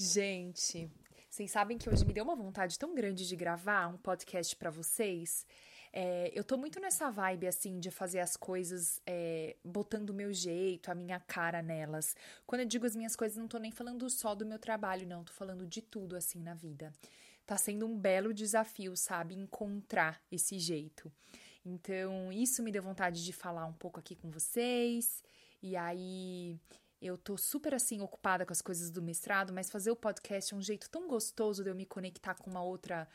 Gente, vocês sabem que hoje me deu uma vontade tão grande de gravar um podcast para vocês. É, eu tô muito nessa vibe, assim, de fazer as coisas é, botando o meu jeito, a minha cara nelas. Quando eu digo as minhas coisas, não tô nem falando só do meu trabalho, não. Tô falando de tudo, assim, na vida. Tá sendo um belo desafio, sabe? Encontrar esse jeito. Então, isso me deu vontade de falar um pouco aqui com vocês. E aí, eu tô super assim ocupada com as coisas do mestrado, mas fazer o podcast é um jeito tão gostoso de eu me conectar com uma outra.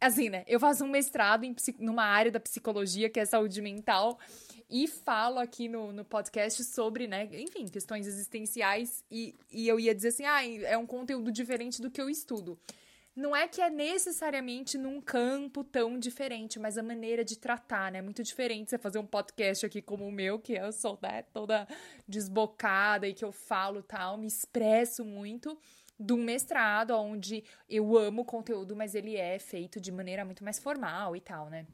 Assim, né? Eu faço um mestrado em, numa área da psicologia, que é saúde mental, e falo aqui no, no podcast sobre, né, enfim, questões existenciais, e, e eu ia dizer assim, ah, é um conteúdo diferente do que eu estudo não é que é necessariamente num campo tão diferente, mas a maneira de tratar, né? É muito diferente você fazer um podcast aqui como o meu, que eu sou né, toda desbocada e que eu falo tal, me expresso muito, um mestrado, onde eu amo o conteúdo, mas ele é feito de maneira muito mais formal e tal, né?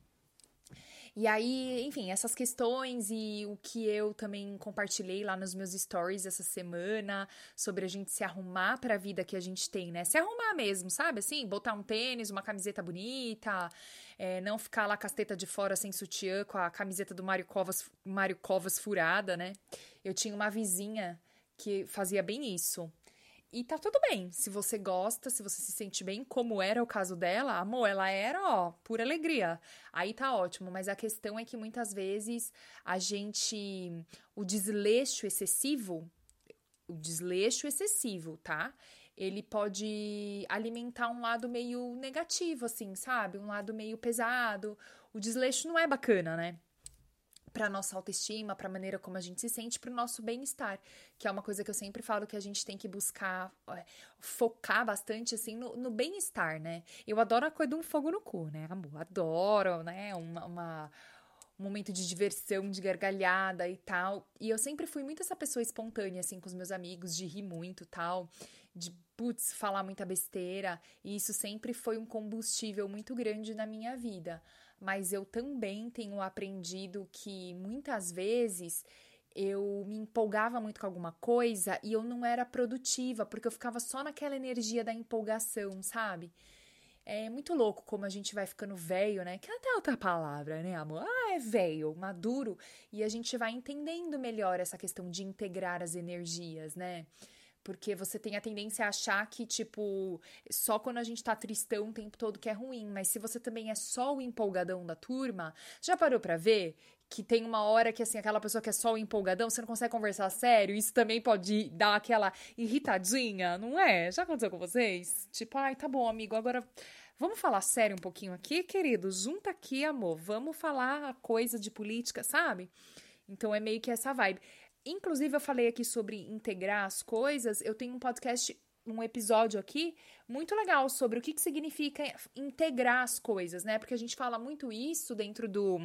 E aí, enfim, essas questões e o que eu também compartilhei lá nos meus stories essa semana sobre a gente se arrumar para a vida que a gente tem, né? Se arrumar mesmo, sabe? Assim, botar um tênis, uma camiseta bonita, é, não ficar lá com teta de fora sem sutiã, com a camiseta do Mário Covas, Mário Covas furada, né? Eu tinha uma vizinha que fazia bem isso. E tá tudo bem. Se você gosta, se você se sente bem, como era o caso dela, amor, ela era, ó, pura alegria. Aí tá ótimo. Mas a questão é que muitas vezes a gente. O desleixo excessivo. O desleixo excessivo, tá? Ele pode alimentar um lado meio negativo, assim, sabe? Um lado meio pesado. O desleixo não é bacana, né? Para nossa autoestima, para a maneira como a gente se sente, para o nosso bem-estar, que é uma coisa que eu sempre falo que a gente tem que buscar é, focar bastante assim no, no bem-estar, né? Eu adoro a coisa de um fogo no cu, né, amor? Adoro, né? Uma, uma um momento de diversão, de gargalhada e tal. E eu sempre fui muito essa pessoa espontânea, assim, com os meus amigos, de rir muito tal, de, putz, falar muita besteira. E isso sempre foi um combustível muito grande na minha vida mas eu também tenho aprendido que muitas vezes eu me empolgava muito com alguma coisa e eu não era produtiva, porque eu ficava só naquela energia da empolgação, sabe? É muito louco como a gente vai ficando velho, né? Que é até outra palavra, né, amor? Ah, é velho, maduro, e a gente vai entendendo melhor essa questão de integrar as energias, né? Porque você tem a tendência a achar que, tipo, só quando a gente tá tristão o tempo todo que é ruim. Mas se você também é só o empolgadão da turma, já parou pra ver que tem uma hora que, assim, aquela pessoa que é só o empolgadão, você não consegue conversar sério? Isso também pode dar aquela irritadinha, não é? Já aconteceu com vocês? Tipo, ai, tá bom, amigo, agora. Vamos falar sério um pouquinho aqui, querido? Junta aqui, amor. Vamos falar coisa de política, sabe? Então é meio que essa vibe. Inclusive, eu falei aqui sobre integrar as coisas. Eu tenho um podcast, um episódio aqui muito legal sobre o que, que significa integrar as coisas, né? Porque a gente fala muito isso dentro do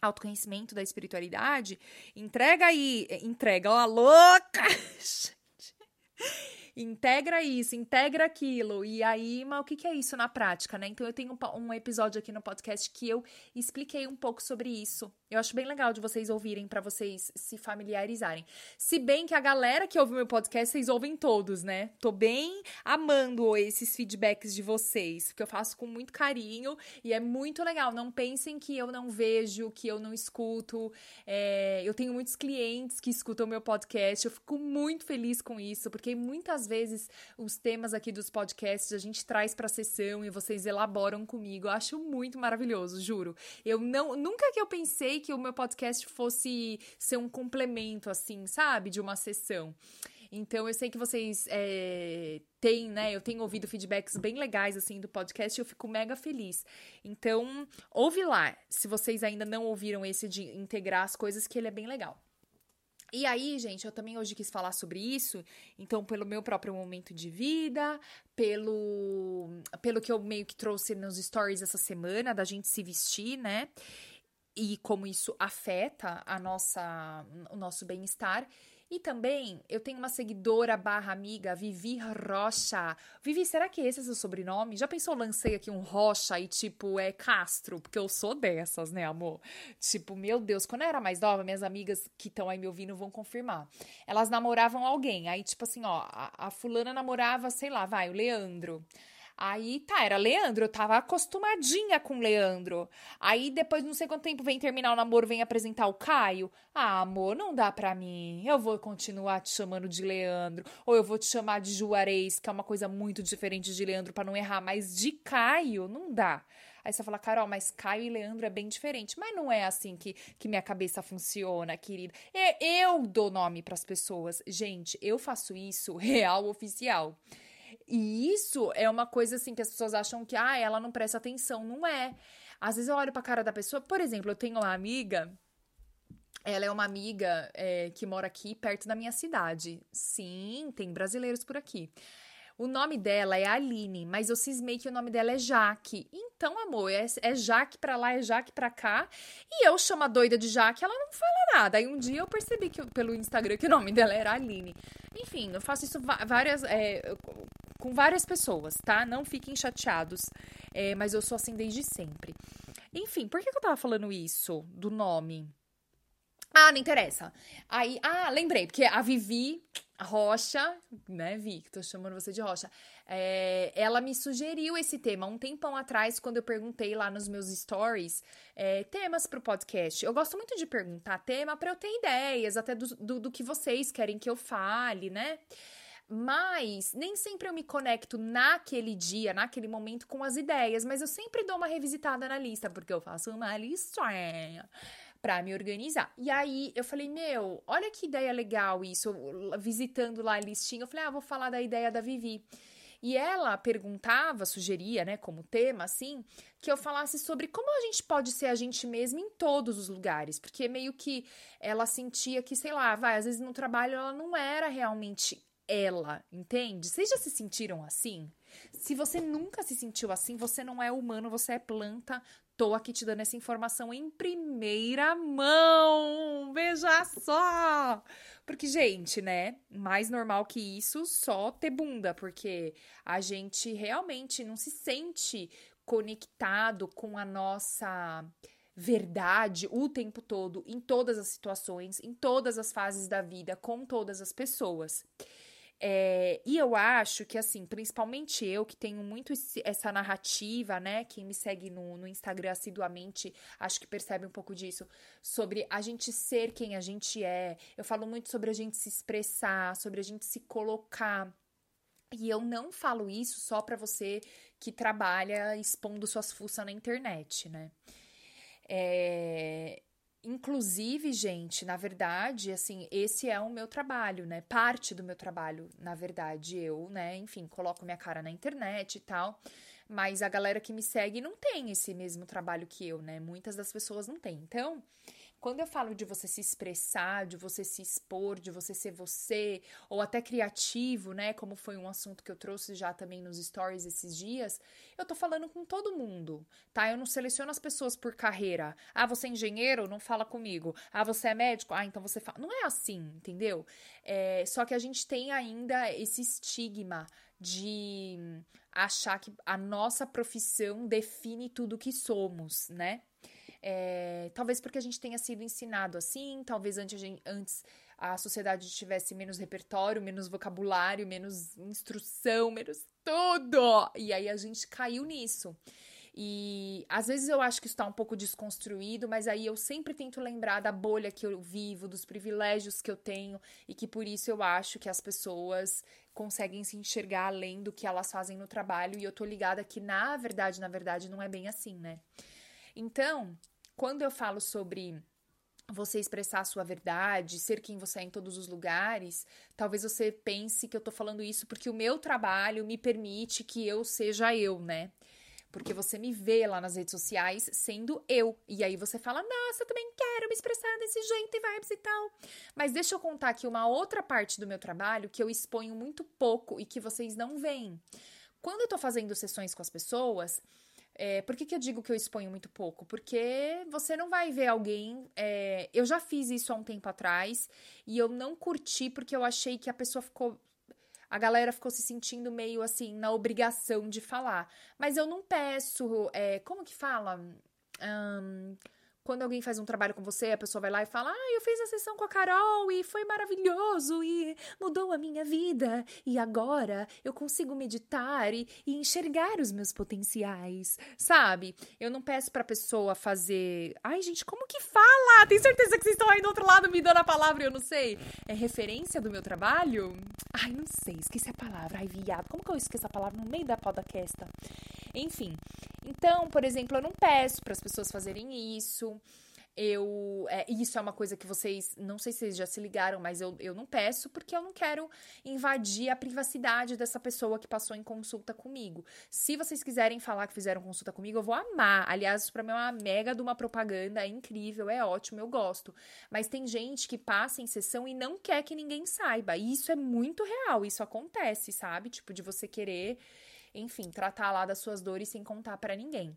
autoconhecimento da espiritualidade. Entrega aí, entrega, ó, louca! integra isso, integra aquilo. E aí, mas o que, que é isso na prática, né? Então eu tenho um, um episódio aqui no podcast que eu expliquei um pouco sobre isso. Eu acho bem legal de vocês ouvirem para vocês se familiarizarem. Se bem que a galera que ouve meu podcast, vocês ouvem todos, né? Tô bem amando esses feedbacks de vocês, porque eu faço com muito carinho e é muito legal. Não pensem que eu não vejo, que eu não escuto. É, eu tenho muitos clientes que escutam meu podcast. Eu fico muito feliz com isso, porque muitas vezes os temas aqui dos podcasts a gente traz para sessão e vocês elaboram comigo. Eu acho muito maravilhoso, juro. Eu não nunca que eu pensei que o meu podcast fosse ser um complemento, assim, sabe? De uma sessão. Então, eu sei que vocês é, têm, né? Eu tenho ouvido feedbacks bem legais, assim, do podcast e eu fico mega feliz. Então, ouve lá, se vocês ainda não ouviram esse de integrar as coisas, que ele é bem legal. E aí, gente, eu também hoje quis falar sobre isso, então, pelo meu próprio momento de vida, pelo, pelo que eu meio que trouxe nos stories essa semana, da gente se vestir, né? E como isso afeta a nossa, o nosso bem-estar. E também eu tenho uma seguidora barra amiga, Vivi Rocha. Vivi, será que esse é seu sobrenome? Já pensou, lancei aqui um Rocha e tipo é Castro? Porque eu sou dessas, né, amor? Tipo, meu Deus, quando eu era mais nova, minhas amigas que estão aí me ouvindo vão confirmar. Elas namoravam alguém. Aí, tipo assim, ó, a, a fulana namorava, sei lá, vai, o Leandro. Aí tá, era Leandro, eu tava acostumadinha com Leandro. Aí depois, não sei quanto tempo, vem terminar o namoro, vem apresentar o Caio. Ah, amor, não dá pra mim. Eu vou continuar te chamando de Leandro. Ou eu vou te chamar de Juarez, que é uma coisa muito diferente de Leandro, para não errar. Mas de Caio, não dá. Aí você fala, Carol, mas Caio e Leandro é bem diferente. Mas não é assim que, que minha cabeça funciona, querida. Eu dou nome para as pessoas. Gente, eu faço isso real oficial. E isso é uma coisa assim que as pessoas acham que, ah, ela não presta atenção. Não é. Às vezes eu olho pra cara da pessoa, por exemplo, eu tenho uma amiga. Ela é uma amiga é, que mora aqui perto da minha cidade. Sim, tem brasileiros por aqui. O nome dela é Aline, mas eu cismei que o nome dela é Jaque. Então, amor, é, é Jaque pra lá, é Jaque pra cá. E eu chamo a doida de Jaque, ela não fala nada. Aí um dia eu percebi que pelo Instagram que o nome dela era Aline. Enfim, eu faço isso várias. É, com várias pessoas, tá? Não fiquem chateados. É, mas eu sou assim desde sempre. Enfim, por que, que eu tava falando isso do nome? Ah, não interessa. Aí, ah, lembrei, porque a Vivi Rocha, né, Vi, que tô chamando você de Rocha, é, ela me sugeriu esse tema um tempão atrás, quando eu perguntei lá nos meus stories é, temas pro podcast. Eu gosto muito de perguntar tema para eu ter ideias, até do, do, do que vocês querem que eu fale, né? Mas nem sempre eu me conecto naquele dia, naquele momento com as ideias, mas eu sempre dou uma revisitada na lista, porque eu faço uma listinha para me organizar. E aí eu falei, meu, olha que ideia legal isso, visitando lá a listinha, eu falei, ah, vou falar da ideia da Vivi. E ela perguntava, sugeria, né, como tema, assim, que eu falasse sobre como a gente pode ser a gente mesma em todos os lugares. Porque meio que ela sentia que, sei lá, vai, às vezes no trabalho ela não era realmente ela, entende? Vocês já se sentiram assim? Se você nunca se sentiu assim, você não é humano, você é planta. Tô aqui te dando essa informação em primeira mão. Veja só! Porque, gente, né? Mais normal que isso, só ter bunda, porque a gente realmente não se sente conectado com a nossa verdade o tempo todo, em todas as situações, em todas as fases da vida, com todas as pessoas. É, e eu acho que, assim, principalmente eu, que tenho muito esse, essa narrativa, né? Quem me segue no, no Instagram assiduamente, acho que percebe um pouco disso, sobre a gente ser quem a gente é. Eu falo muito sobre a gente se expressar, sobre a gente se colocar. E eu não falo isso só para você que trabalha expondo suas fuças na internet, né? É, Inclusive, gente, na verdade, assim, esse é o meu trabalho, né? Parte do meu trabalho, na verdade, eu, né? Enfim, coloco minha cara na internet e tal. Mas a galera que me segue não tem esse mesmo trabalho que eu, né? Muitas das pessoas não têm. Então, quando eu falo de você se expressar, de você se expor, de você ser você, ou até criativo, né? Como foi um assunto que eu trouxe já também nos stories esses dias, eu tô falando com todo mundo, tá? Eu não seleciono as pessoas por carreira. Ah, você é engenheiro? Não fala comigo. Ah, você é médico? Ah, então você fala. Não é assim, entendeu? É, só que a gente tem ainda esse estigma de achar que a nossa profissão define tudo que somos, né? É, talvez porque a gente tenha sido ensinado assim, talvez antes antes a sociedade tivesse menos repertório, menos vocabulário, menos instrução, menos tudo. E aí a gente caiu nisso. E às vezes eu acho que está um pouco desconstruído, mas aí eu sempre tento lembrar da bolha que eu vivo, dos privilégios que eu tenho e que por isso eu acho que as pessoas conseguem se enxergar além do que elas fazem no trabalho e eu tô ligada que na verdade, na verdade não é bem assim, né? Então, quando eu falo sobre você expressar a sua verdade, ser quem você é em todos os lugares, talvez você pense que eu tô falando isso porque o meu trabalho me permite que eu seja eu, né? porque você me vê lá nas redes sociais sendo eu. E aí você fala, nossa, eu também quero me expressar desse jeito e vibes e tal. Mas deixa eu contar aqui uma outra parte do meu trabalho que eu exponho muito pouco e que vocês não veem. Quando eu tô fazendo sessões com as pessoas, é, por que, que eu digo que eu exponho muito pouco? Porque você não vai ver alguém. É, eu já fiz isso há um tempo atrás e eu não curti porque eu achei que a pessoa ficou a galera ficou se sentindo meio assim na obrigação de falar. Mas eu não peço. É, como que fala? Um, quando alguém faz um trabalho com você, a pessoa vai lá e fala: Ah, eu fiz a sessão com a Carol e foi maravilhoso e mudou a minha vida. E agora eu consigo meditar e, e enxergar os meus potenciais, sabe? Eu não peço pra pessoa fazer. Ai, gente, como que fala? Tem certeza que vocês estão aí do outro lado me dando a palavra e eu não sei? É referência do meu trabalho? Ai, não sei, esqueci a palavra. Ai, viado, como que eu esqueço a palavra no meio da podcast? Enfim. Então, por exemplo, eu não peço para as pessoas fazerem isso. Eu. É, isso é uma coisa que vocês. Não sei se vocês já se ligaram, mas eu, eu não peço porque eu não quero invadir a privacidade dessa pessoa que passou em consulta comigo. Se vocês quiserem falar que fizeram consulta comigo, eu vou amar. Aliás, isso pra mim é uma mega de uma propaganda, é incrível, é ótimo, eu gosto. Mas tem gente que passa em sessão e não quer que ninguém saiba. E isso é muito real, isso acontece, sabe? Tipo, de você querer enfim, tratar lá das suas dores sem contar para ninguém.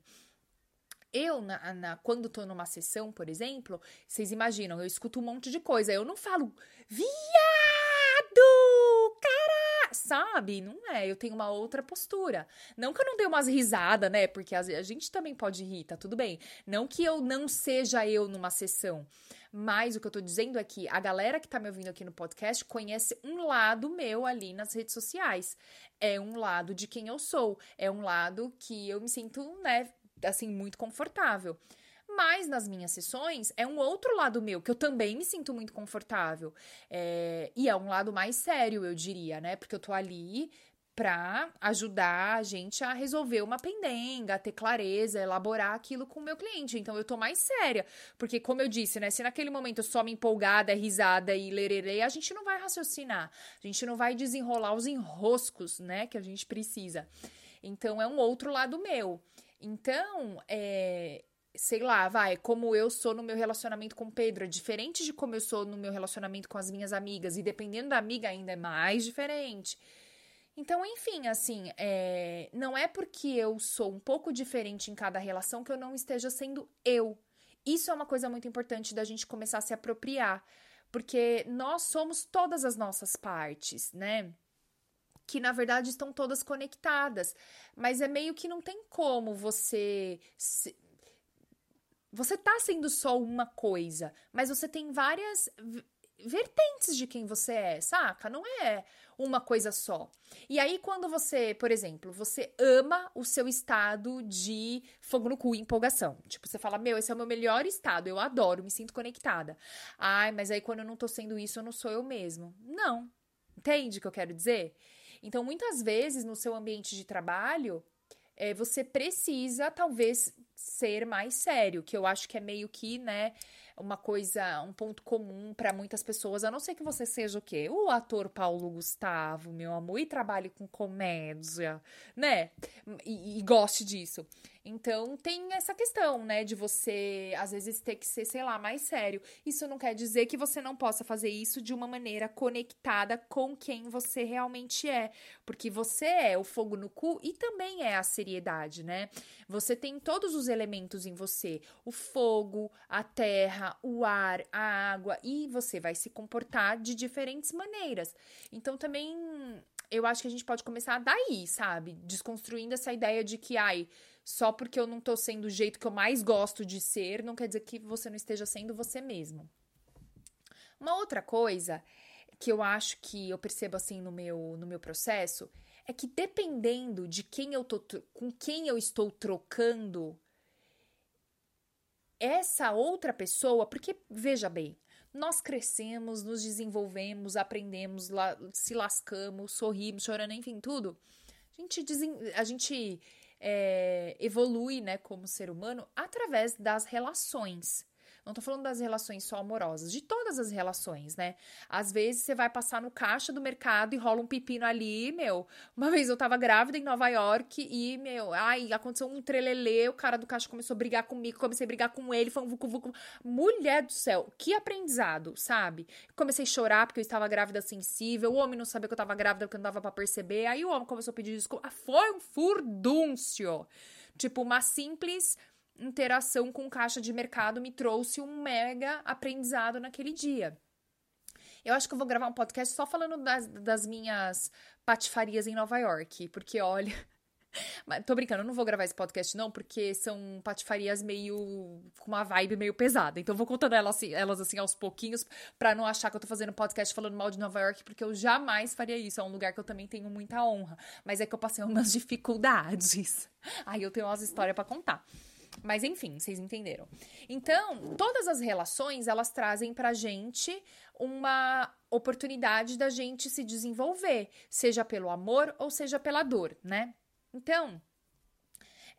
Eu, na, na, quando tô numa sessão, por exemplo, vocês imaginam, eu escuto um monte de coisa. Eu não falo, viado, cara, sabe? Não é, eu tenho uma outra postura. Não que eu não dê umas risadas, né? Porque a, a gente também pode rir, tá tudo bem. Não que eu não seja eu numa sessão. Mas o que eu tô dizendo é que a galera que tá me ouvindo aqui no podcast conhece um lado meu ali nas redes sociais. É um lado de quem eu sou. É um lado que eu me sinto, né, assim, muito confortável. Mas nas minhas sessões é um outro lado meu, que eu também me sinto muito confortável. É, e é um lado mais sério, eu diria, né? Porque eu tô ali para ajudar a gente a resolver uma pendenga, a ter clareza, elaborar aquilo com o meu cliente. Então eu tô mais séria, porque como eu disse, né, se naquele momento eu só me empolgada, risada e lererei, a gente não vai raciocinar. A gente não vai desenrolar os enroscos, né, que a gente precisa. Então é um outro lado meu. Então, é, sei lá, vai, como eu sou no meu relacionamento com o Pedro, é diferente de como eu sou no meu relacionamento com as minhas amigas, e dependendo da amiga ainda é mais diferente. Então, enfim, assim, é, não é porque eu sou um pouco diferente em cada relação que eu não esteja sendo eu. Isso é uma coisa muito importante da gente começar a se apropriar, porque nós somos todas as nossas partes, né? Que na verdade estão todas conectadas, mas é meio que não tem como você. Se... Você tá sendo só uma coisa, mas você tem várias vertentes de quem você é, saca? Não é uma coisa só. E aí, quando você, por exemplo, você ama o seu estado de fogo no cu e empolgação. Tipo, você fala, meu, esse é o meu melhor estado, eu adoro, me sinto conectada. Ai, mas aí quando eu não tô sendo isso, eu não sou eu mesmo. Não. Entende o que eu quero dizer? Então, muitas vezes, no seu ambiente de trabalho, é, você precisa, talvez, ser mais sério, que eu acho que é meio que, né, uma coisa, um ponto comum para muitas pessoas, a não ser que você seja o quê? O ator Paulo Gustavo, meu amor, e trabalhe com comédia, né? E, e goste disso. Então tem essa questão, né, de você às vezes ter que ser, sei lá, mais sério. Isso não quer dizer que você não possa fazer isso de uma maneira conectada com quem você realmente é, porque você é o fogo no cu e também é a seriedade, né? Você tem todos os elementos em você: o fogo, a terra, o ar, a água, e você vai se comportar de diferentes maneiras. Então também eu acho que a gente pode começar daí, sabe? Desconstruindo essa ideia de que, ai, só porque eu não tô sendo o jeito que eu mais gosto de ser, não quer dizer que você não esteja sendo você mesmo. Uma outra coisa que eu acho que eu percebo assim no meu, no meu processo é que dependendo de quem eu tô com quem eu estou trocando essa outra pessoa, porque veja bem, nós crescemos, nos desenvolvemos, aprendemos, se lascamos, sorrimos, chorando, enfim, tudo. A gente, a gente é, evolui, né, como ser humano através das relações. Não tô falando das relações só amorosas, de todas as relações, né? Às vezes você vai passar no caixa do mercado e rola um pepino ali, meu. Uma vez eu tava grávida em Nova York e, meu, ai, aconteceu um trelelê, o cara do caixa começou a brigar comigo, comecei a brigar com ele, foi um vucu vucu. Mulher do céu, que aprendizado, sabe? Comecei a chorar porque eu estava grávida sensível, o homem não sabia que eu tava grávida porque não dava para perceber. Aí o homem começou a pedir desculpa. Foi um furdúncio. Tipo, uma simples interação com caixa de mercado me trouxe um mega aprendizado naquele dia. Eu acho que eu vou gravar um podcast só falando das, das minhas patifarias em Nova York, porque olha. Mas, tô brincando, eu não vou gravar esse podcast, não, porque são patifarias meio. com uma vibe meio pesada. Então eu vou contando elas assim, elas assim aos pouquinhos, pra não achar que eu tô fazendo podcast falando mal de Nova York, porque eu jamais faria isso. É um lugar que eu também tenho muita honra. Mas é que eu passei umas dificuldades. Aí eu tenho umas histórias para contar. Mas enfim, vocês entenderam. Então, todas as relações, elas trazem pra gente uma oportunidade da gente se desenvolver, seja pelo amor ou seja pela dor, né? Então,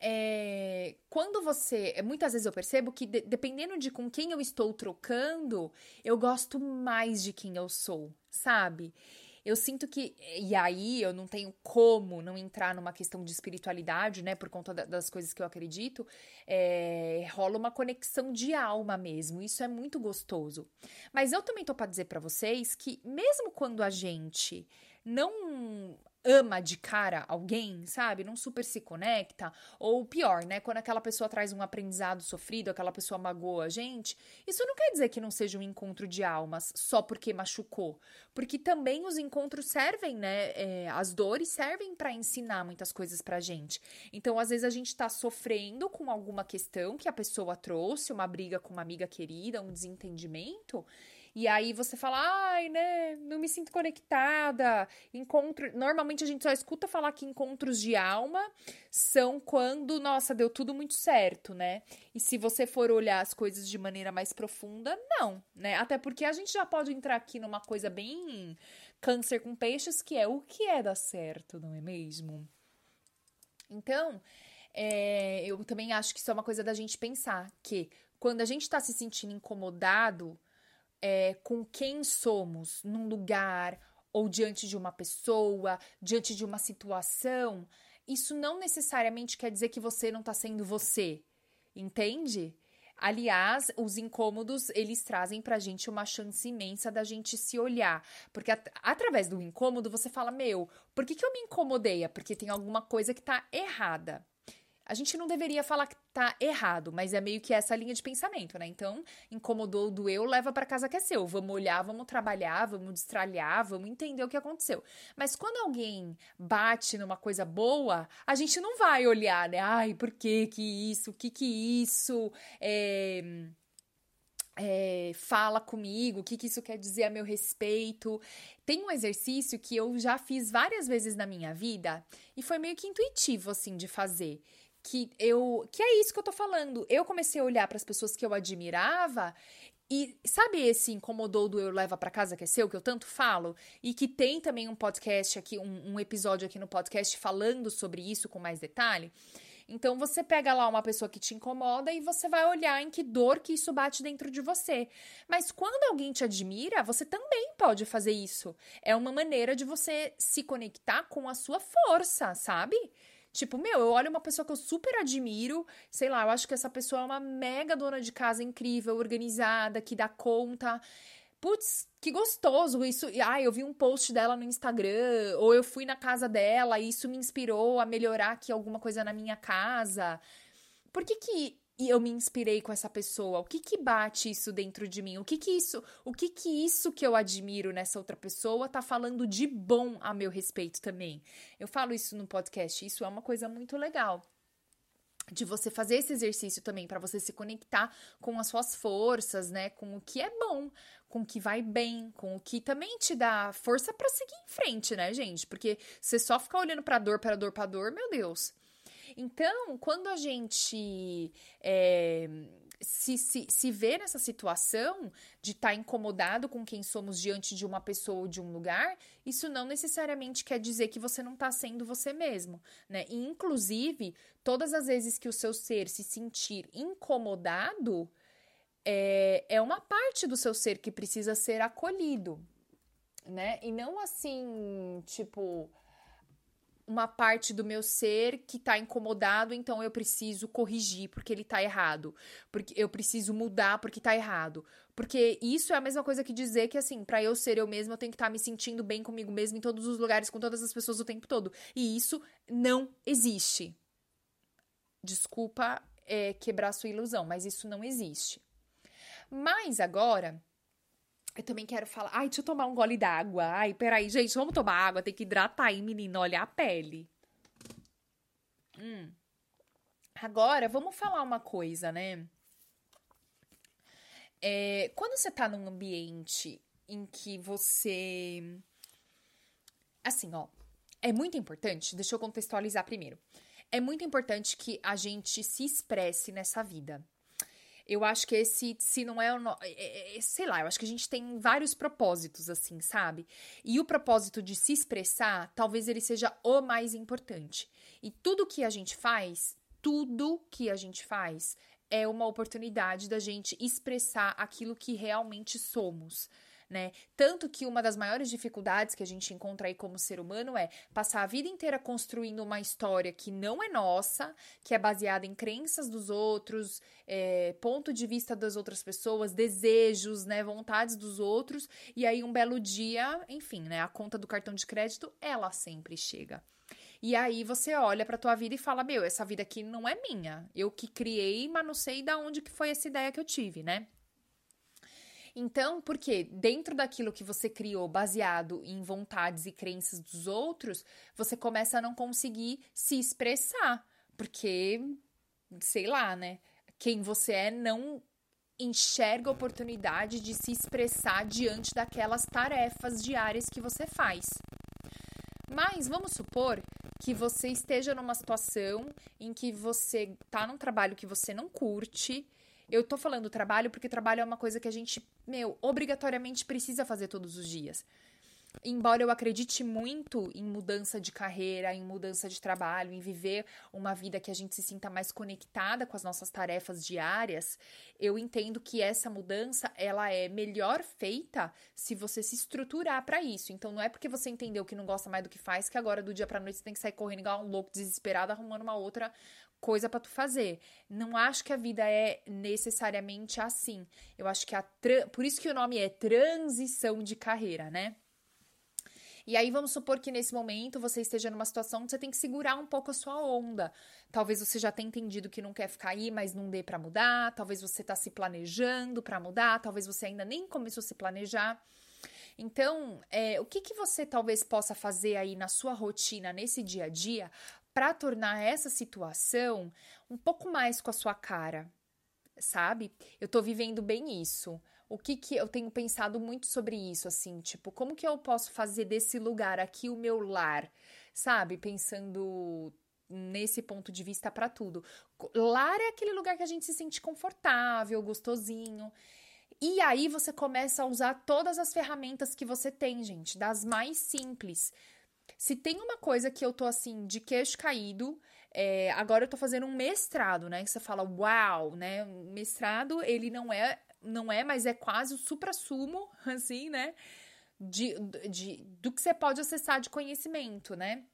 é, quando você. Muitas vezes eu percebo que, de, dependendo de com quem eu estou trocando, eu gosto mais de quem eu sou, sabe? Eu sinto que. E aí eu não tenho como não entrar numa questão de espiritualidade, né? Por conta da, das coisas que eu acredito. É, rola uma conexão de alma mesmo. Isso é muito gostoso. Mas eu também tô pra dizer para vocês que, mesmo quando a gente não ama de cara alguém, sabe? Não super se conecta. Ou pior, né? Quando aquela pessoa traz um aprendizado sofrido, aquela pessoa magoa a gente. Isso não quer dizer que não seja um encontro de almas só porque machucou. Porque também os encontros servem, né? É, as dores servem para ensinar muitas coisas pra gente. Então, às vezes, a gente tá sofrendo com alguma questão que a pessoa trouxe, uma briga com uma amiga querida, um desentendimento. E aí você fala, ai, né, não me sinto conectada. Encontro. Normalmente a gente só escuta falar que encontros de alma são quando, nossa, deu tudo muito certo, né? E se você for olhar as coisas de maneira mais profunda, não, né? Até porque a gente já pode entrar aqui numa coisa bem câncer com peixes, que é o que é dar certo, não é mesmo? Então, é, eu também acho que isso é uma coisa da gente pensar, que quando a gente está se sentindo incomodado é, com quem somos num lugar ou diante de uma pessoa, diante de uma situação, isso não necessariamente quer dizer que você não está sendo você, entende? Aliás, os incômodos, eles trazem pra gente uma chance imensa da gente se olhar. Porque at através do incômodo, você fala, meu, por que, que eu me incomodei? É porque tem alguma coisa que tá errada. A gente não deveria falar que tá errado, mas é meio que essa linha de pensamento, né? Então, incomodou, doeu, leva para casa que é seu. Vamos olhar, vamos trabalhar, vamos destralhar, vamos entender o que aconteceu. Mas quando alguém bate numa coisa boa, a gente não vai olhar, né? Ai, por que que isso? O que que isso? É... É, fala comigo, o que, que isso quer dizer a meu respeito. Tem um exercício que eu já fiz várias vezes na minha vida e foi meio que intuitivo, assim, de fazer que eu que é isso que eu tô falando. Eu comecei a olhar para as pessoas que eu admirava e sabe esse incomodou do eu leva para casa que é seu que eu tanto falo e que tem também um podcast aqui, um, um episódio aqui no podcast falando sobre isso com mais detalhe. Então você pega lá uma pessoa que te incomoda e você vai olhar em que dor que isso bate dentro de você. Mas quando alguém te admira, você também pode fazer isso. É uma maneira de você se conectar com a sua força, sabe? Tipo, meu, eu olho uma pessoa que eu super admiro, sei lá, eu acho que essa pessoa é uma mega dona de casa incrível, organizada, que dá conta. Putz, que gostoso isso. Ah, eu vi um post dela no Instagram, ou eu fui na casa dela e isso me inspirou a melhorar aqui alguma coisa na minha casa. Por que que e eu me inspirei com essa pessoa? O que que bate isso dentro de mim? O que que isso, o que que isso que eu admiro nessa outra pessoa tá falando de bom a meu respeito também? Eu falo isso no podcast, isso é uma coisa muito legal de você fazer esse exercício também para você se conectar com as suas forças, né, com o que é bom, com o que vai bem, com o que também te dá força para seguir em frente, né, gente? Porque você só ficar olhando para dor, para dor, para dor, meu Deus, então, quando a gente é, se, se, se vê nessa situação de estar tá incomodado com quem somos diante de uma pessoa ou de um lugar, isso não necessariamente quer dizer que você não está sendo você mesmo, né? E, inclusive, todas as vezes que o seu ser se sentir incomodado, é, é uma parte do seu ser que precisa ser acolhido, né? E não assim, tipo, uma parte do meu ser que tá incomodado, então eu preciso corrigir porque ele tá errado. Porque eu preciso mudar porque tá errado. Porque isso é a mesma coisa que dizer que, assim, para eu ser eu mesma, eu tenho que estar tá me sentindo bem comigo mesma em todos os lugares, com todas as pessoas o tempo todo. E isso não existe. Desculpa é, quebrar sua ilusão, mas isso não existe. Mas agora, eu também quero falar. Ai, deixa eu tomar um gole d'água. Ai, peraí, gente, vamos tomar água. Tem que hidratar aí, menina. Olha a pele. Hum. Agora, vamos falar uma coisa, né? É, quando você tá num ambiente em que você. Assim, ó. É muito importante. Deixa eu contextualizar primeiro. É muito importante que a gente se expresse nessa vida. Eu acho que esse, se não é, é, é, é, sei lá, eu acho que a gente tem vários propósitos, assim, sabe? E o propósito de se expressar, talvez ele seja o mais importante. E tudo que a gente faz, tudo que a gente faz, é uma oportunidade da gente expressar aquilo que realmente somos né? Tanto que uma das maiores dificuldades que a gente encontra aí como ser humano é passar a vida inteira construindo uma história que não é nossa, que é baseada em crenças dos outros, é, ponto de vista das outras pessoas, desejos, né, vontades dos outros, e aí um belo dia, enfim, né, a conta do cartão de crédito, ela sempre chega. E aí você olha para tua vida e fala: "Meu, essa vida aqui não é minha. Eu que criei, mas não sei da onde que foi essa ideia que eu tive, né?" Então, porque dentro daquilo que você criou baseado em vontades e crenças dos outros, você começa a não conseguir se expressar, porque sei lá, né? Quem você é não enxerga a oportunidade de se expressar diante daquelas tarefas diárias que você faz. Mas vamos supor que você esteja numa situação em que você tá num trabalho que você não curte eu tô falando trabalho porque trabalho é uma coisa que a gente, meu, obrigatoriamente precisa fazer todos os dias. Embora eu acredite muito em mudança de carreira, em mudança de trabalho, em viver uma vida que a gente se sinta mais conectada com as nossas tarefas diárias, eu entendo que essa mudança ela é melhor feita se você se estruturar para isso. Então não é porque você entendeu que não gosta mais do que faz que agora do dia para noite você tem que sair correndo igual um louco desesperado arrumando uma outra coisa para tu fazer. Não acho que a vida é necessariamente assim. Eu acho que a por isso que o nome é transição de carreira, né? E aí vamos supor que nesse momento você esteja numa situação que você tem que segurar um pouco a sua onda. Talvez você já tenha entendido que não quer ficar aí, mas não dê para mudar. Talvez você está se planejando para mudar. Talvez você ainda nem começou a se planejar. Então, é, o que, que você talvez possa fazer aí na sua rotina, nesse dia a dia, para tornar essa situação um pouco mais com a sua cara, sabe? Eu tô vivendo bem isso. O que que eu tenho pensado muito sobre isso, assim, tipo, como que eu posso fazer desse lugar aqui o meu lar, sabe? Pensando nesse ponto de vista para tudo. Lar é aquele lugar que a gente se sente confortável, gostosinho. E aí você começa a usar todas as ferramentas que você tem, gente, das mais simples se tem uma coisa que eu tô assim, de queixo caído, é, agora eu tô fazendo um mestrado, né? Que você fala, uau, né? Mestrado, ele não é, não é, mas é quase o supra-sumo, assim, né? De, de, do que você pode acessar de conhecimento, né?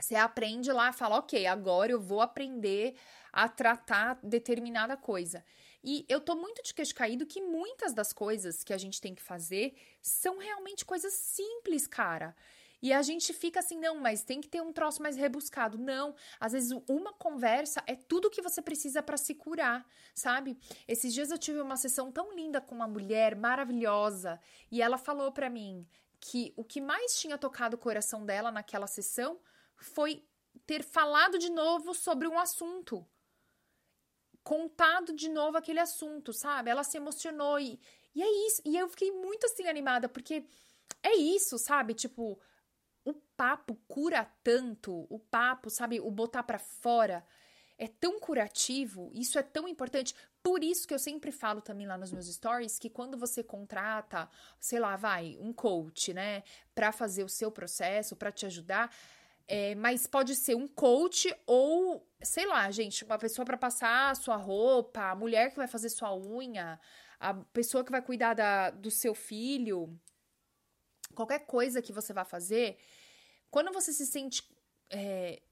Você aprende lá, fala, ok, agora eu vou aprender a tratar determinada coisa. E eu tô muito de queixo caído que muitas das coisas que a gente tem que fazer são realmente coisas simples, cara. E a gente fica assim, não, mas tem que ter um troço mais rebuscado. Não, às vezes uma conversa é tudo que você precisa para se curar, sabe? Esses dias eu tive uma sessão tão linda com uma mulher maravilhosa e ela falou para mim que o que mais tinha tocado o coração dela naquela sessão foi ter falado de novo sobre um assunto. Contado de novo aquele assunto, sabe? Ela se emocionou e, e é isso. E eu fiquei muito assim animada, porque é isso, sabe? Tipo, o papo cura tanto, o papo, sabe, o botar para fora é tão curativo, isso é tão importante. Por isso que eu sempre falo também lá nos meus stories que quando você contrata, sei lá, vai, um coach, né, para fazer o seu processo, para te ajudar, É, mas pode ser um coach ou, sei lá, gente, uma pessoa para passar sua roupa, a mulher que vai fazer sua unha, a pessoa que vai cuidar da, do seu filho, qualquer coisa que você vá fazer, quando você se sente. É,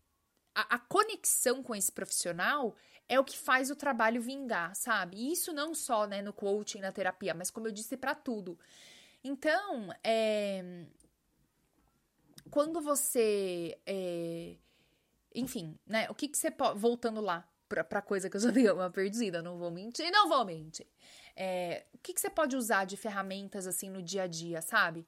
a, a, conexão com esse profissional é o que faz o trabalho vingar, sabe? E isso não só né, no coaching, na terapia, mas como eu disse, para tudo. Então, é, quando você. É, enfim, né? O que, que você pode. Voltando lá pra, coisa que eu já dei uma perdida, não vou mentir, não vou mentir. É, o que, que você pode usar de ferramentas assim no dia a dia, sabe?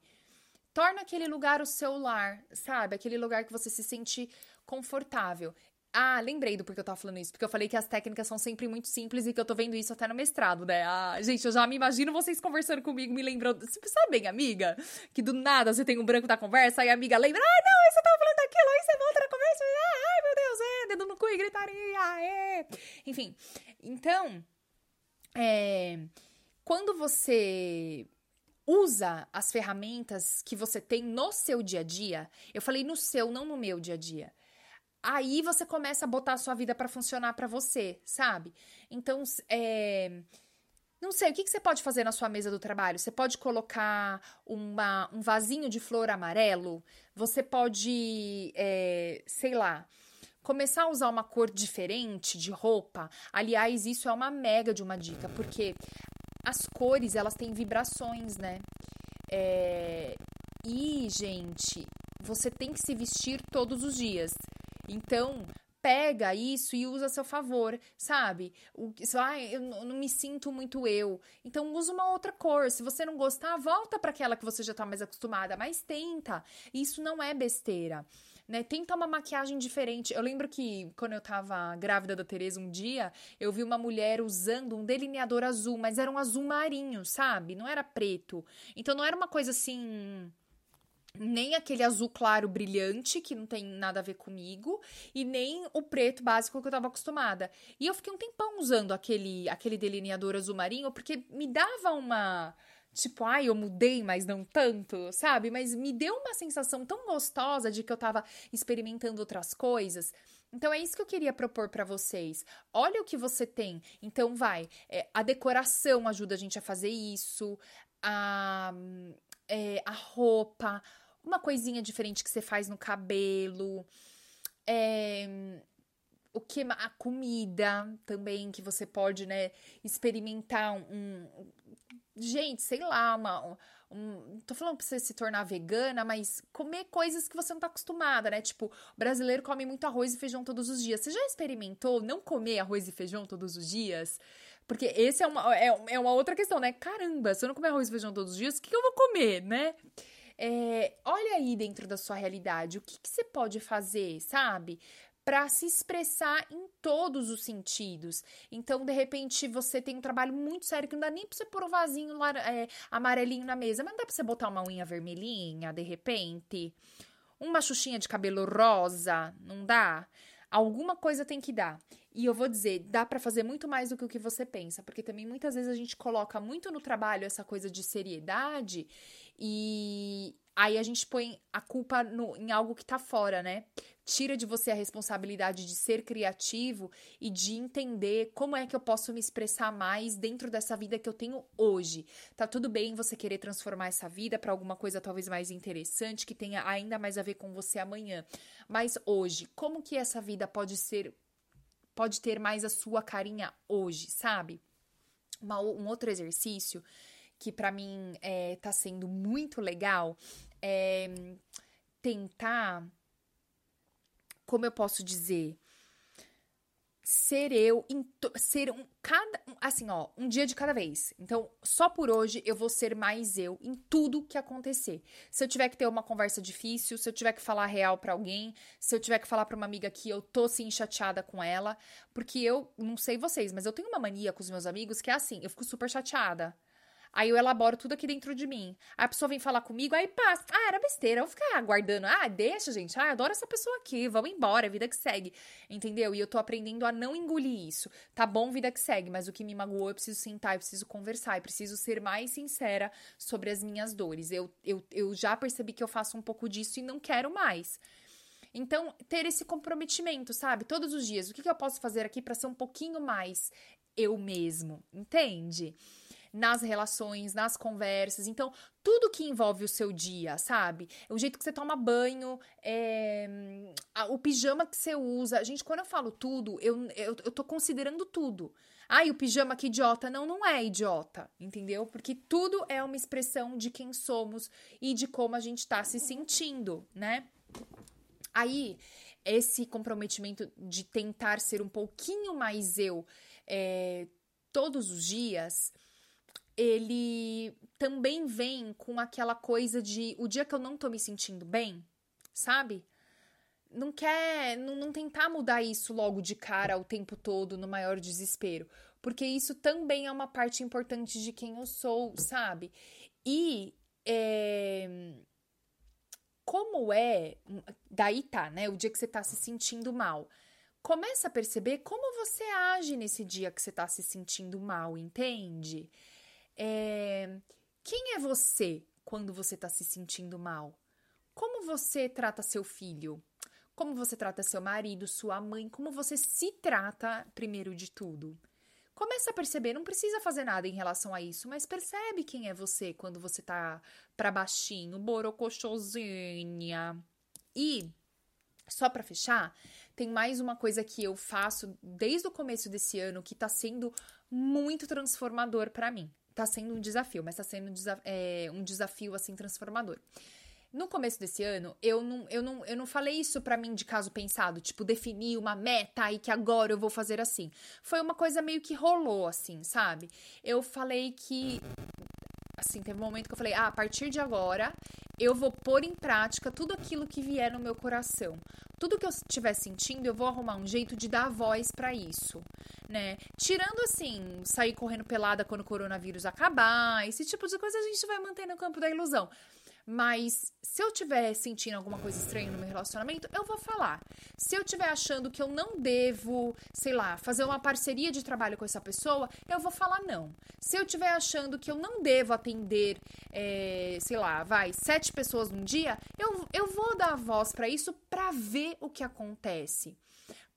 Torna aquele lugar o seu lar, sabe? Aquele lugar que você se sente confortável. Ah, lembrei do porque eu tava falando isso. Porque eu falei que as técnicas são sempre muito simples e que eu tô vendo isso até no mestrado, né? Ah, gente, eu já me imagino vocês conversando comigo, me lembrando. Você sabe amiga? Que do nada você tem um branco da conversa, aí a amiga lembra, ah, não, você tava falando daquilo, aí você volta na conversa, ah, ai, meu Deus, é, dedo no cu e gritaria, é. Enfim, então, é. Quando você usa as ferramentas que você tem no seu dia a dia, eu falei no seu, não no meu dia a dia aí você começa a botar a sua vida para funcionar para você, sabe? Então, é, não sei, o que, que você pode fazer na sua mesa do trabalho? Você pode colocar uma, um vasinho de flor amarelo? Você pode, é, sei lá, começar a usar uma cor diferente de roupa? Aliás, isso é uma mega de uma dica, porque as cores, elas têm vibrações, né? É, e, gente, você tem que se vestir todos os dias. Então, pega isso e usa a seu favor, sabe? O, ah, eu não me sinto muito eu. Então usa uma outra cor. Se você não gostar, volta para aquela que você já tá mais acostumada, mas tenta. Isso não é besteira. Né, tenta uma maquiagem diferente. Eu lembro que quando eu tava grávida da Tereza um dia, eu vi uma mulher usando um delineador azul, mas era um azul marinho, sabe? Não era preto. Então não era uma coisa assim nem aquele azul claro brilhante, que não tem nada a ver comigo, e nem o preto básico que eu tava acostumada. E eu fiquei um tempão usando aquele, aquele delineador azul marinho, porque me dava uma. Tipo, ai, eu mudei, mas não tanto, sabe? Mas me deu uma sensação tão gostosa de que eu tava experimentando outras coisas. Então é isso que eu queria propor para vocês. Olha o que você tem. Então vai, é, a decoração ajuda a gente a fazer isso, a, é, a roupa, uma coisinha diferente que você faz no cabelo. É, o que a comida também que você pode, né, experimentar um, um gente, sei lá, uma um, tô falando pra você se tornar vegana, mas comer coisas que você não tá acostumada, né? Tipo, brasileiro come muito arroz e feijão todos os dias. Você já experimentou não comer arroz e feijão todos os dias? Porque esse é uma, é, é uma outra questão, né? Caramba, se eu não comer arroz e feijão todos os dias, o que, que eu vou comer, né? É, olha aí dentro da sua realidade, o que, que você pode fazer, sabe? Para se expressar em todos os sentidos. Então, de repente, você tem um trabalho muito sério que não dá nem pra você pôr o um vasinho é, amarelinho na mesa, mas não dá pra você botar uma unha vermelhinha, de repente. Uma xuxinha de cabelo rosa, não dá? Alguma coisa tem que dar. E eu vou dizer, dá para fazer muito mais do que o que você pensa, porque também muitas vezes a gente coloca muito no trabalho essa coisa de seriedade e aí a gente põe a culpa no, em algo que tá fora, né? Tira de você a responsabilidade de ser criativo e de entender como é que eu posso me expressar mais dentro dessa vida que eu tenho hoje. Tá tudo bem você querer transformar essa vida para alguma coisa talvez mais interessante, que tenha ainda mais a ver com você amanhã. Mas hoje, como que essa vida pode ser pode ter mais a sua carinha hoje, sabe? Uma, um outro exercício que para mim é, tá sendo muito legal é tentar, como eu posso dizer, ser eu, ser um cada, assim, ó, um dia de cada vez. Então, só por hoje eu vou ser mais eu em tudo que acontecer. Se eu tiver que ter uma conversa difícil, se eu tiver que falar real para alguém, se eu tiver que falar para uma amiga que eu tô sim chateada com ela, porque eu não sei vocês, mas eu tenho uma mania com os meus amigos que é assim, eu fico super chateada. Aí eu elaboro tudo aqui dentro de mim. Aí a pessoa vem falar comigo, aí passa. Ah, era besteira. Eu vou ficar aguardando. Ah, deixa, gente. Ah, adoro essa pessoa aqui. Vamos embora, vida que segue. Entendeu? E eu tô aprendendo a não engolir isso. Tá bom, vida que segue, mas o que me magoou, eu preciso sentar, eu preciso conversar, eu preciso ser mais sincera sobre as minhas dores. Eu, eu, eu já percebi que eu faço um pouco disso e não quero mais. Então, ter esse comprometimento, sabe? Todos os dias, o que, que eu posso fazer aqui para ser um pouquinho mais eu mesmo, entende? Nas relações, nas conversas. Então, tudo que envolve o seu dia, sabe? O jeito que você toma banho, é, o pijama que você usa. Gente, quando eu falo tudo, eu, eu, eu tô considerando tudo. Ai, o pijama que idiota. Não, não é idiota, entendeu? Porque tudo é uma expressão de quem somos e de como a gente tá se sentindo, né? Aí, esse comprometimento de tentar ser um pouquinho mais eu é, todos os dias ele também vem com aquela coisa de o dia que eu não tô me sentindo bem, sabe? Não quer, não, não tentar mudar isso logo de cara o tempo todo no maior desespero, porque isso também é uma parte importante de quem eu sou, sabe? E é, como é, daí tá, né? O dia que você tá se sentindo mal. Começa a perceber como você age nesse dia que você tá se sentindo mal, entende? É, quem é você quando você está se sentindo mal? Como você trata seu filho? Como você trata seu marido, sua mãe? Como você se trata primeiro de tudo? Começa a perceber, não precisa fazer nada em relação a isso, mas percebe quem é você quando você tá pra baixinho, borocochosinha. E, só para fechar, tem mais uma coisa que eu faço desde o começo desse ano que tá sendo muito transformador para mim tá sendo um desafio, mas tá sendo um, é, um desafio, assim, transformador. No começo desse ano, eu não, eu não, eu não falei isso para mim de caso pensado, tipo, definir uma meta e que agora eu vou fazer assim. Foi uma coisa meio que rolou, assim, sabe? Eu falei que. Assim, teve um momento que eu falei, ah, a partir de agora eu vou pôr em prática tudo aquilo que vier no meu coração. Tudo que eu estiver sentindo, eu vou arrumar um jeito de dar voz para isso né? Tirando assim, sair correndo pelada quando o coronavírus acabar, esse tipo de coisa a gente vai manter no campo da ilusão. Mas se eu tiver sentindo alguma coisa estranha no meu relacionamento, eu vou falar. Se eu tiver achando que eu não devo, sei lá, fazer uma parceria de trabalho com essa pessoa, eu vou falar não. Se eu tiver achando que eu não devo atender, é, sei lá, vai, sete pessoas num dia, eu, eu vou dar voz para isso para ver o que acontece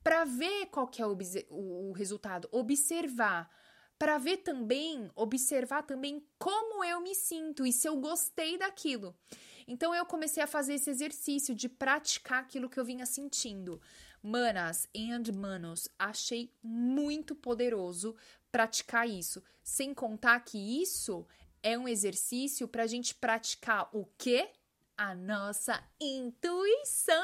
para ver qual que é o, o resultado, observar, para ver também, observar também como eu me sinto e se eu gostei daquilo. Então eu comecei a fazer esse exercício de praticar aquilo que eu vinha sentindo. Manas and manos, achei muito poderoso praticar isso. Sem contar que isso é um exercício para a gente praticar o quê? A nossa intuição.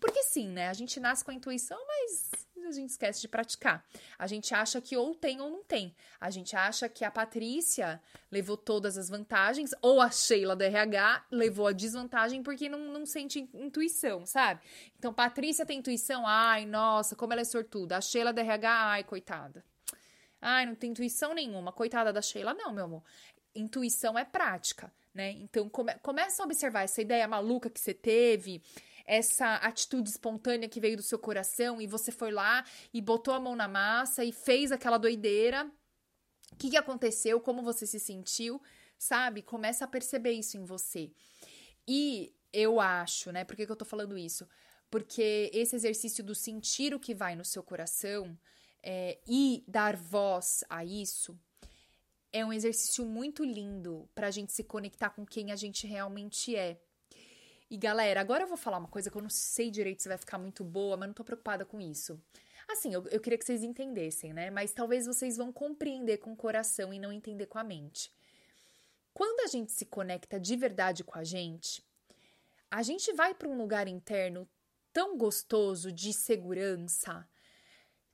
Porque sim, né? A gente nasce com a intuição, mas a gente esquece de praticar. A gente acha que ou tem ou não tem. A gente acha que a Patrícia levou todas as vantagens, ou a Sheila do RH levou a desvantagem porque não, não sente intuição, sabe? Então, Patrícia tem intuição, ai, nossa, como ela é sortuda. A Sheila do RH, ai, coitada. Ai, não tem intuição nenhuma. Coitada da Sheila, não, meu amor. Intuição é prática, né? Então, come, começa a observar essa ideia maluca que você teve essa atitude espontânea que veio do seu coração e você foi lá e botou a mão na massa e fez aquela doideira. O que, que aconteceu? Como você se sentiu? Sabe? Começa a perceber isso em você. E eu acho, né? Por que, que eu tô falando isso? Porque esse exercício do sentir o que vai no seu coração é, e dar voz a isso é um exercício muito lindo para a gente se conectar com quem a gente realmente é. E galera, agora eu vou falar uma coisa que eu não sei direito se vai ficar muito boa, mas não tô preocupada com isso. Assim, eu, eu queria que vocês entendessem, né? Mas talvez vocês vão compreender com o coração e não entender com a mente. Quando a gente se conecta de verdade com a gente, a gente vai para um lugar interno tão gostoso de segurança,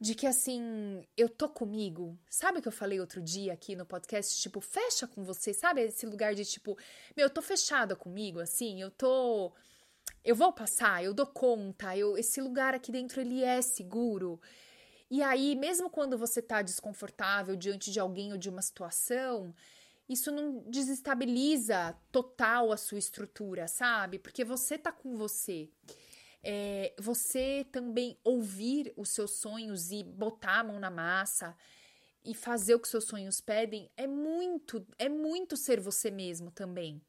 de que assim, eu tô comigo. Sabe o que eu falei outro dia aqui no podcast? Tipo, fecha com você, sabe? Esse lugar de tipo, meu, eu tô fechada comigo, assim, eu tô. Eu vou passar, eu dou conta, eu, esse lugar aqui dentro ele é seguro. E aí, mesmo quando você tá desconfortável diante de alguém ou de uma situação, isso não desestabiliza total a sua estrutura, sabe? Porque você tá com você é, você também ouvir os seus sonhos e botar a mão na massa e fazer o que seus sonhos pedem é muito, é muito ser você mesmo também.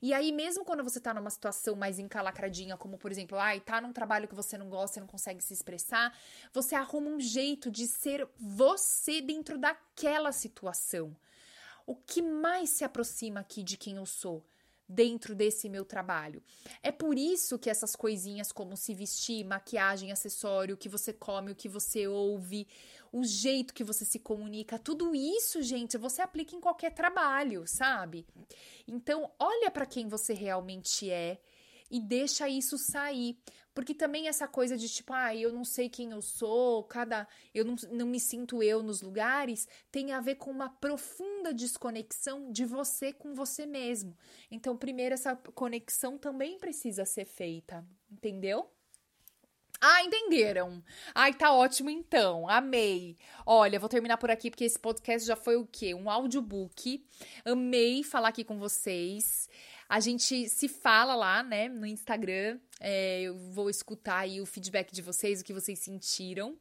E aí, mesmo quando você tá numa situação mais encalacradinha, como por exemplo, ai, tá num trabalho que você não gosta e não consegue se expressar, você arruma um jeito de ser você dentro daquela situação. O que mais se aproxima aqui de quem eu sou? Dentro desse meu trabalho. É por isso que essas coisinhas como se vestir, maquiagem, acessório, o que você come, o que você ouve, o jeito que você se comunica, tudo isso, gente, você aplica em qualquer trabalho, sabe? Então, olha para quem você realmente é e deixa isso sair. Porque também essa coisa de tipo, ah, eu não sei quem eu sou, cada. Eu não, não me sinto eu nos lugares, tem a ver com uma profunda desconexão de você com você mesmo. Então, primeiro, essa conexão também precisa ser feita, entendeu? Ah, entenderam? Ai, tá ótimo então. Amei. Olha, vou terminar por aqui porque esse podcast já foi o quê? Um audiobook. Amei falar aqui com vocês. A gente se fala lá, né, no Instagram. É, eu vou escutar aí o feedback de vocês, o que vocês sentiram.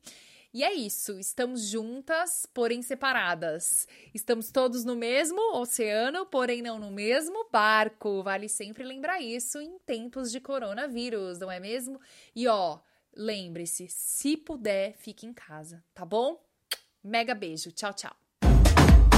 E é isso, estamos juntas, porém separadas. Estamos todos no mesmo oceano, porém não no mesmo barco. Vale sempre lembrar isso em tempos de coronavírus, não é mesmo? E ó, lembre-se, se puder, fique em casa, tá bom? Mega beijo, tchau, tchau.